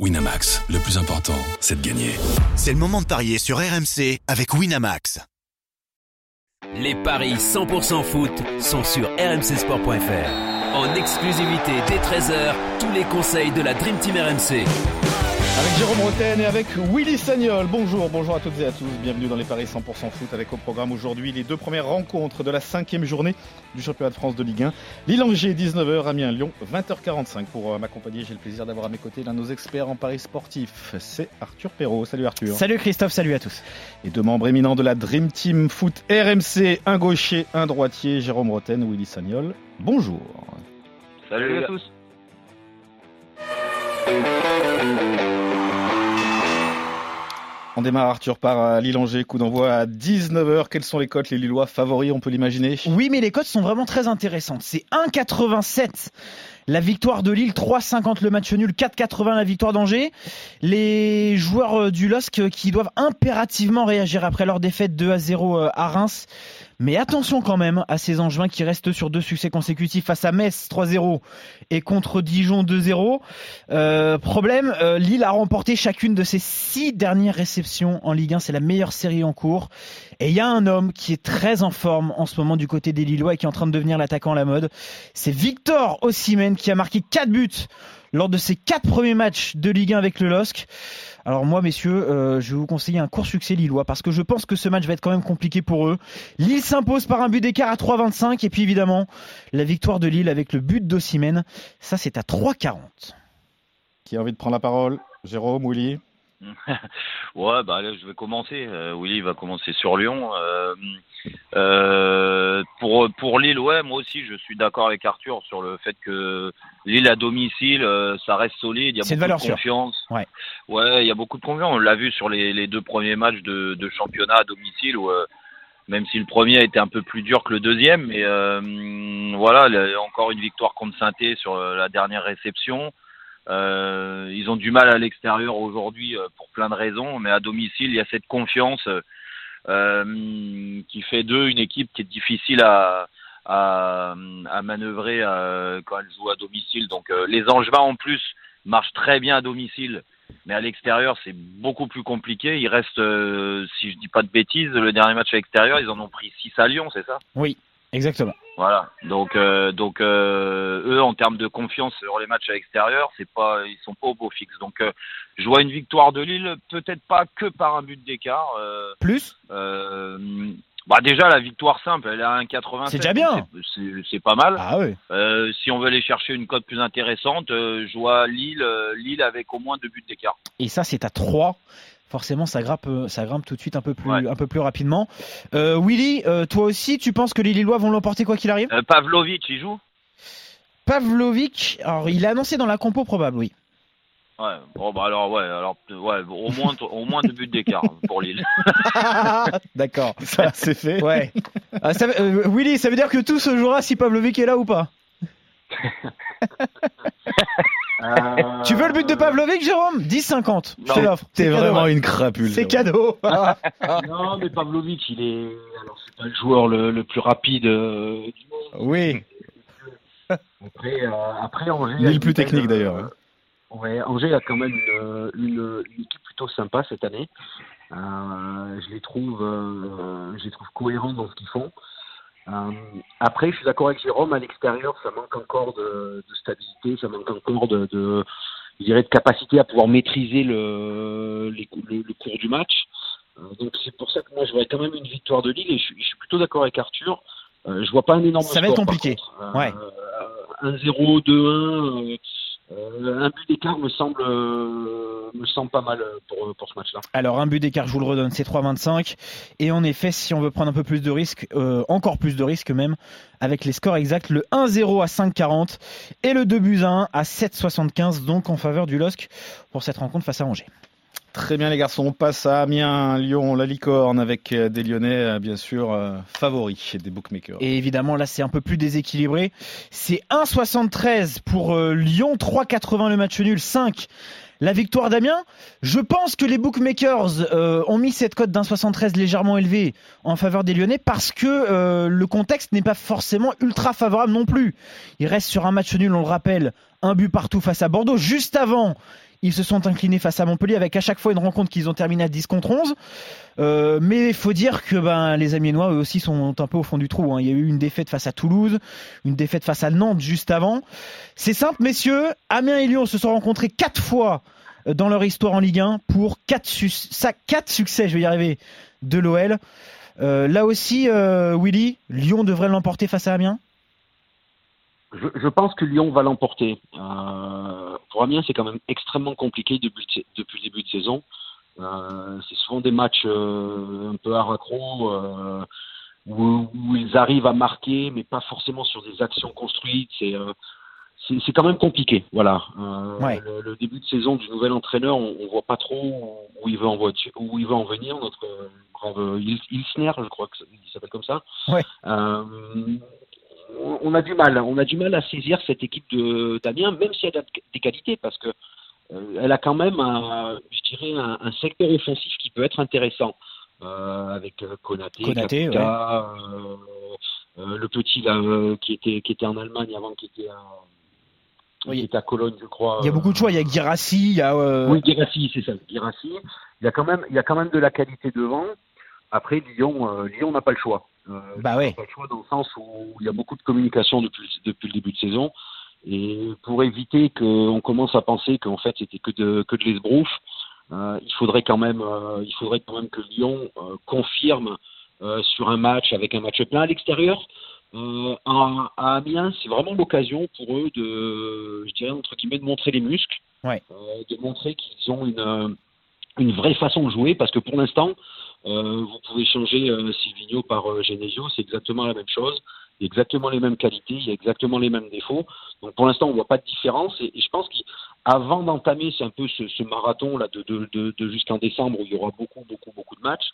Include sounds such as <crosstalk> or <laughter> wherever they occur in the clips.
Winamax, le plus important, c'est de gagner. C'est le moment de parier sur RMC avec Winamax. Les paris 100% foot sont sur rmcsport.fr. En exclusivité dès 13h, tous les conseils de la Dream Team RMC. Avec Jérôme Roten et avec Willy Sagnol. Bonjour, bonjour à toutes et à tous. Bienvenue dans les Paris 100% foot avec au programme aujourd'hui les deux premières rencontres de la cinquième journée du championnat de France de Ligue 1. Lille-Angers, 19h, Amiens-Lyon, 20h45. Pour euh, m'accompagner, j'ai le plaisir d'avoir à mes côtés l'un de nos experts en paris sportif. C'est Arthur Perrault. Salut Arthur. Salut Christophe, salut à tous. Et deux membres éminents de la Dream Team Foot RMC, un gaucher, un droitier, Jérôme Roten, Willy Sagnol. Bonjour. Salut à tous. On démarre Arthur par euh, Lille-Angers, coup d'envoi à 19h. Quelles sont les cotes, les Lillois favoris, on peut l'imaginer? Oui, mais les cotes sont vraiment très intéressantes. C'est 1,87 la victoire de Lille, 3,50 le match nul, 4,80 la victoire d'Angers. Les joueurs euh, du LOSC euh, qui doivent impérativement réagir après leur défaite 2 à 0 à Reims. Mais attention quand même à ces Angevins qui restent sur deux succès consécutifs face à Metz 3-0 et contre Dijon 2-0. Euh, problème, euh, Lille a remporté chacune de ses six dernières réceptions en Ligue 1. C'est la meilleure série en cours. Et il y a un homme qui est très en forme en ce moment du côté des Lillois et qui est en train de devenir l'attaquant à la mode. C'est Victor Osimhen qui a marqué quatre buts lors de ses quatre premiers matchs de Ligue 1 avec le LOSC. Alors moi, messieurs, euh, je vais vous conseiller un court succès lillois parce que je pense que ce match va être quand même compliqué pour eux. Lille s'impose par un but d'écart à 3,25 et puis évidemment la victoire de Lille avec le but d'Ossimène, ça c'est à 3,40. Qui a envie de prendre la parole? Jérôme, Willy? <laughs> ouais, bah là, je vais commencer. Euh, Willy va commencer sur Lyon. Euh, euh, pour pour Lille, ouais, moi aussi, je suis d'accord avec Arthur sur le fait que Lille à domicile, euh, ça reste solide. Il y a beaucoup de confiance. Ouais. ouais, il y a beaucoup de confiance. On l'a vu sur les, les deux premiers matchs de, de championnat à domicile où euh, même si le premier a été un peu plus dur que le deuxième, mais voilà, encore une victoire contre saint sur la dernière réception. Euh, ils ont du mal à l'extérieur aujourd'hui euh, pour plein de raisons, mais à domicile, il y a cette confiance euh, qui fait d'eux une équipe qui est difficile à, à, à manœuvrer euh, quand elle joue à domicile. Donc les Angevins en plus marchent très bien à domicile, mais à l'extérieur c'est beaucoup plus compliqué. Il reste, si je dis pas de bêtises, le dernier match à l'extérieur, ils en ont pris 6 à Lyon, c'est ça? Oui, exactement. Voilà. Donc, euh, donc euh, eux, en termes de confiance sur les matchs à l'extérieur, c'est pas, ils sont pas au beau fixe. Donc, euh, je vois une victoire de Lille, peut-être pas que par un but d'écart. Plus? bah déjà la victoire simple, elle est à 1,87. C'est déjà bien. C'est pas mal. Ah oui. si on veut aller chercher une cote plus intéressante, je vois Lille, Lille avec au moins deux buts d'écart. Et ça, c'est à 3 forcément ça grimpe, ça grimpe tout de suite un peu plus, un peu plus rapidement. Euh, Willy, euh, toi aussi, tu penses que les Lillois vont l'emporter quoi qu'il arrive? Euh, Pavlovic, il joue? Pavlovic, alors il est annoncé dans la compo probable, oui. Ouais, bon bah alors ouais, alors ouais, au moins au moins deux buts d'écart pour Lille. <laughs> D'accord, <laughs> ça c'est fait. Ouais. Ah, Willy, ça veut dire que tout se jouera si Pavlovic est là ou pas? <laughs> Euh, tu veux le but de Pavlovic, Jérôme? 10-50, je te l'offre. T'es vraiment une crapule. C'est cadeau. <laughs> non, mais Pavlovic, il est. Alors, c'est pas le joueur le, plus rapide euh, du monde. Oui. Après, euh, après Angers. Il est le plus technique d'ailleurs. ouais, Angers a quand même une, une, équipe plutôt sympa cette année. je les trouve, je les trouve cohérents dans ce qu'ils font. Euh, après, je suis d'accord avec Jérôme, à l'extérieur, ça manque encore de, de, stabilité, ça manque encore de, de, je dirais, de capacité à pouvoir maîtriser le, les, le, le cours du match. Euh, donc c'est pour ça que moi je vois quand même une victoire de Lille et je, suis, je suis plutôt d'accord avec Arthur. Euh, je vois pas un énorme. Ça va être compliqué. ouais. 1-0, 2-1. Euh, un but d'écart me semble euh, semble pas mal pour, pour ce match-là. Alors un but d'écart, je vous le redonne, c'est 3,25. Et en effet, si on veut prendre un peu plus de risques, euh, encore plus de risques même, avec les scores exacts, le 1-0 à 5,40 et le 2 buts 1 à 7,75, donc en faveur du LOSC pour cette rencontre face à Angers. Très bien les garçons, on passe à Amiens, Lyon, la licorne avec euh, des Lyonnais euh, bien sûr euh, favoris des bookmakers. Et évidemment là c'est un peu plus déséquilibré. C'est 1,73 pour Lyon, 3,80 le match nul, 5 la victoire d'Amiens. Je pense que les bookmakers ont mis cette cote d'1,73 légèrement élevée en faveur des Lyonnais parce que le contexte n'est pas forcément ultra favorable non plus. Il reste sur un match nul, on le rappelle, un but partout face à Bordeaux. Juste avant, Ils se sont inclinés face à Montpellier avec à chaque fois une rencontre qu'ils ont terminé à 10 contre 11. Euh, mais il faut dire que ben, les Amiénois, eux aussi, sont un peu au fond du trou. Hein. Il y a eu une défaite face à Toulouse, une défaite face à Nantes juste avant. C'est simple, messieurs. Amiens et Lyon se sont rencontrés quatre fois euh, dans leur histoire en Ligue 1 pour quatre, quatre succès, je vais y arriver, de l'OL. Euh, là aussi, euh, Willy, Lyon devrait l'emporter face à Amiens? Je, pense que Lyon va l'emporter. Euh, pour Amiens, c'est quand même extrêmement compliqué depuis, le début de saison. C'est souvent des matchs un peu à raccro où, où, ils arrivent à marquer, mais pas forcément sur des actions construites. C'est c'est quand même compliqué. Voilà. Ouais. Le, le, début de saison du nouvel entraîneur, on, on voit pas trop où il veut en, voiture, où il veut en venir. Notre brave Ilsner, je crois qu'il s'appelle comme ça. Ouais on a du mal, on a du mal à saisir cette équipe de d'Amiens, même si elle a des qualités, parce que euh, elle a quand même, un, je dirais, un, un, secteur offensif qui peut être intéressant, euh, avec Konaté, Konaté ouais. euh, le petit là qui était qui était en Allemagne avant, qui était oui. qui était à Cologne, je crois. Il y a beaucoup de choix. Il y a Girassi, il y a. euh, Oui, Girassi, c'est ça, Girassi. Il y a quand même, il y a quand même de la qualité devant. Après, Lyon, Lyon n'a pas le choix. Euh, bah ouais. Pas le choix dans le sens où il y a beaucoup de communication depuis, depuis le début de saison. Et pour éviter qu'on commence à penser qu'en fait c'était que de, que de l'esbrouf, euh, il faudrait quand même, euh, il faudrait quand même que Lyon euh, confirme euh, sur un match avec un match plein à l'extérieur. Euh, à, à, Amiens, c'est vraiment l'occasion pour eux de, je dirais entre guillemets, de montrer les muscles, ouais. de montrer qu'ils ont une, une vraie façon de jouer, parce que pour l'instant, euh, vous pouvez changer euh, Silvino par euh, Genesio, c'est exactement la même chose, il y a exactement les mêmes qualités, il y a exactement les mêmes défauts. Donc pour l'instant, on voit pas de différence. Et, et je pense qu'avant d'entamer, c'est un peu ce, ce, marathon là de, de, de, de jusqu'en décembre où il y aura beaucoup, beaucoup, beaucoup de matchs.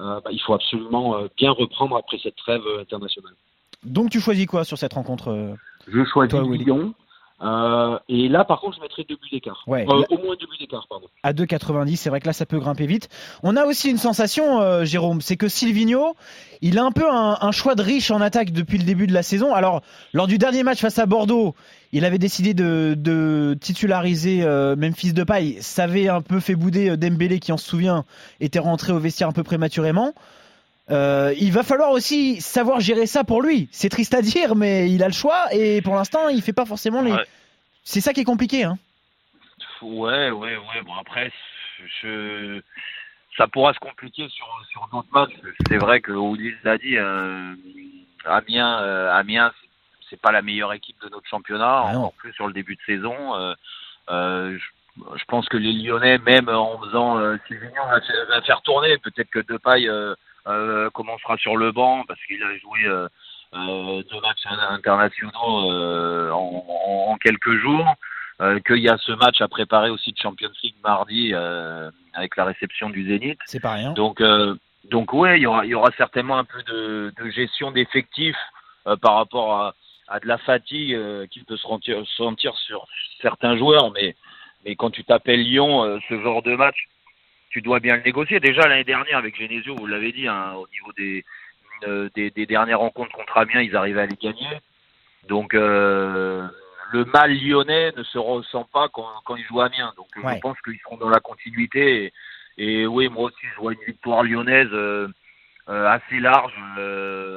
Euh, bah, il faut absolument bien reprendre après cette trêve internationale. Donc tu choisis quoi sur cette rencontre Je choisis toi, Lyon. Euh, et là, par contre, je mettrais deux buts d'écart. Ouais, euh. Au moins deux buts d'écart, pardon. À 2,90, c'est vrai que là, ça peut grimper vite. On a aussi une sensation, euh, Jérôme, c'est que Silvino, il a un peu un, un, choix de riche en attaque depuis le début de la saison. Alors, lors du dernier match face à Bordeaux, il avait décidé de, de titulariser euh, Memphis Depay. Ça avait un peu fait bouder Dembélé, qui, on se souvient, était rentré au vestiaire un peu prématurément. Euh, il va falloir aussi savoir gérer ça pour lui. C'est triste à dire, mais il a le choix et pour l'instant, il fait pas forcément les. Ouais. C'est ça qui est compliqué, hein. Ouais, ouais, ouais. Bon après, je... ça pourra se compliquer sur sur d'autres matchs. C'est vrai que Oudis l'a dit. Euh, Amiens, euh, Amiens, c'est pas la meilleure équipe de notre championnat, ah encore plus sur le début de saison. Euh, je, je, pense que les Lyonnais, même en faisant euh, va, faire tourner. Peut-être que Depay euh, commencera sur le banc parce qu'il a joué euh, deux matchs internationaux euh, en, en, en, quelques jours. Qu'il y a ce match à préparer aussi de Champions League mardi avec la réception du Zénith. C'est pas rien. Donc, donc ouais, il y aura, il y aura certainement un peu de, de gestion d'effectifs par rapport à, à de la fatigue qui peut se sentir, sentir sur certains joueurs, mais mais quand tu t'appelles Lyon, euh, ce genre de match, tu dois bien le négocier. Déjà l'année dernière avec Genesio, vous l'avez dit, hein, au niveau des, euh, des, des, dernières rencontres contre Amiens, ils arrivaient à les gagner. Donc euh, le mal lyonnais ne se ressent pas quand, quand ils jouent à Amiens. Donc ouais. je pense qu'ils seront dans la continuité. Et, et, oui, moi aussi, je vois une victoire lyonnaise euh, assez large,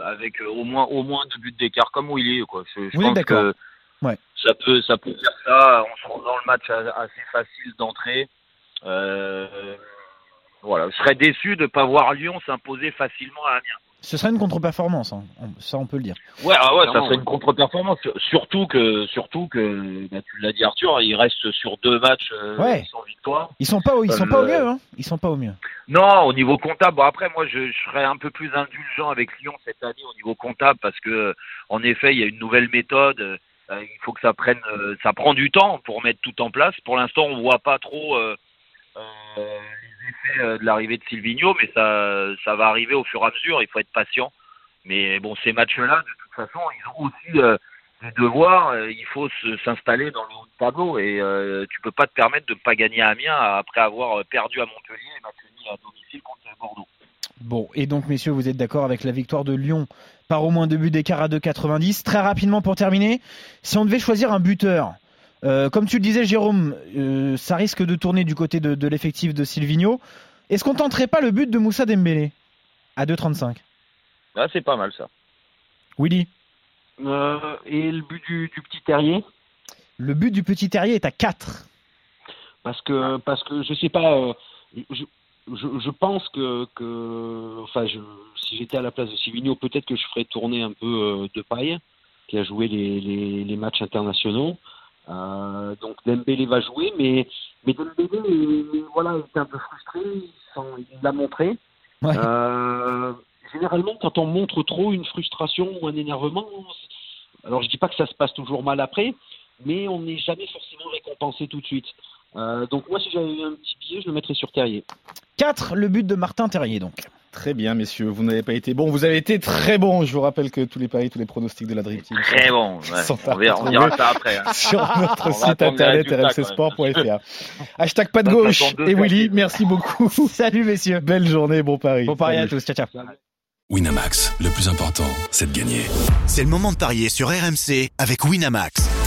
avec au moins au moins deux buts d'écart, comme Willy. Quoi. Je, je que Ouais. Ça peut, ça peut faire ça. On se rend dans le match assez facile d'entrée. Euh, voilà, je serais déçu de ne pas voir Lyon s'imposer facilement à Amiens. Ce serait une contre-performance, hein. ça on peut le dire. Ouais, ah ouais, ça serait une contre-performance. Surtout que, surtout que, bah, tu l'as dit Arthur, il reste sur deux matchs euh, ouais. sans victoire. Ils sont pas, au, ils sont euh, pas au mieux, hein. Ils sont pas au mieux. Non, au niveau comptable. Bon après, moi, je, je, serais un peu plus indulgent avec Lyon cette année au niveau comptable parce que, en effet, il y a une nouvelle méthode. Euh, il faut que ça prenne, euh, ça prend du temps pour mettre tout en place. Pour l'instant, on voit pas trop euh, euh, de l'arrivée de Silvino, mais ça, ça va arriver au fur et à mesure. Il faut être patient. Mais bon, ces matchs-là, de toute façon, ils ont aussi des devoirs. il faut s'installer dans le haut de tableau et tu peux pas te permettre de ne pas gagner à Amiens après avoir perdu à Montpellier et maintenu à domicile contre Bordeaux. Bon, et donc messieurs, vous êtes d'accord avec la victoire de Lyon par au moins deux buts d'écart à 2,90. Très rapidement pour terminer, si on devait choisir un buteur, Euh, comme tu le disais, Jérôme, euh, ça risque de tourner du côté de, de l'effectif de Silvino. Est-ce qu'on tenterait pas le but de Moussa Dembélé à 2,35 Ah, c'est pas mal ça. Willy, Euh, et le but du, du petit terrier? Le but du petit terrier est à 4. parce que parce que je sais pas euh, je, je, je pense que, que enfin je, si j'étais à la place de Sivigno peut-être que je ferais tourner un peu euh, de paille qui a joué les, les, les matchs internationaux Euh, donc Dembélé va jouer mais mais Dembélé voilà il était un peu frustré il, l'a montré Ouais. Euh, généralement quand on montre trop une frustration ou un énervement alors je dis pas que ça se passe toujours mal après mais on n'est jamais forcément récompensé tout de suite euh, donc moi, si j'avais eu un petit billet, je le mettrais sur Terrier. 4, le but de Martin Terrier donc. Très bien, messieurs. Vous n'avez pas été bon. Vous avez été très bon. Je vous rappelle que tous les paris, tous les pronostics de la Dream Team Très bon. ouais. Sont On, verra, on retrouver. dira ça après. hein. sur notre On site internet rmcsport.fr. <laughs> Hashtag pas de gauche. Et Willy, merci beaucoup. <laughs> Salut messieurs. Belle journée, bon pari. Bon pari à tous. Ciao, ciao. Winamax, le plus important, c'est de gagner. C'est le moment de parier sur RMC avec Winamax.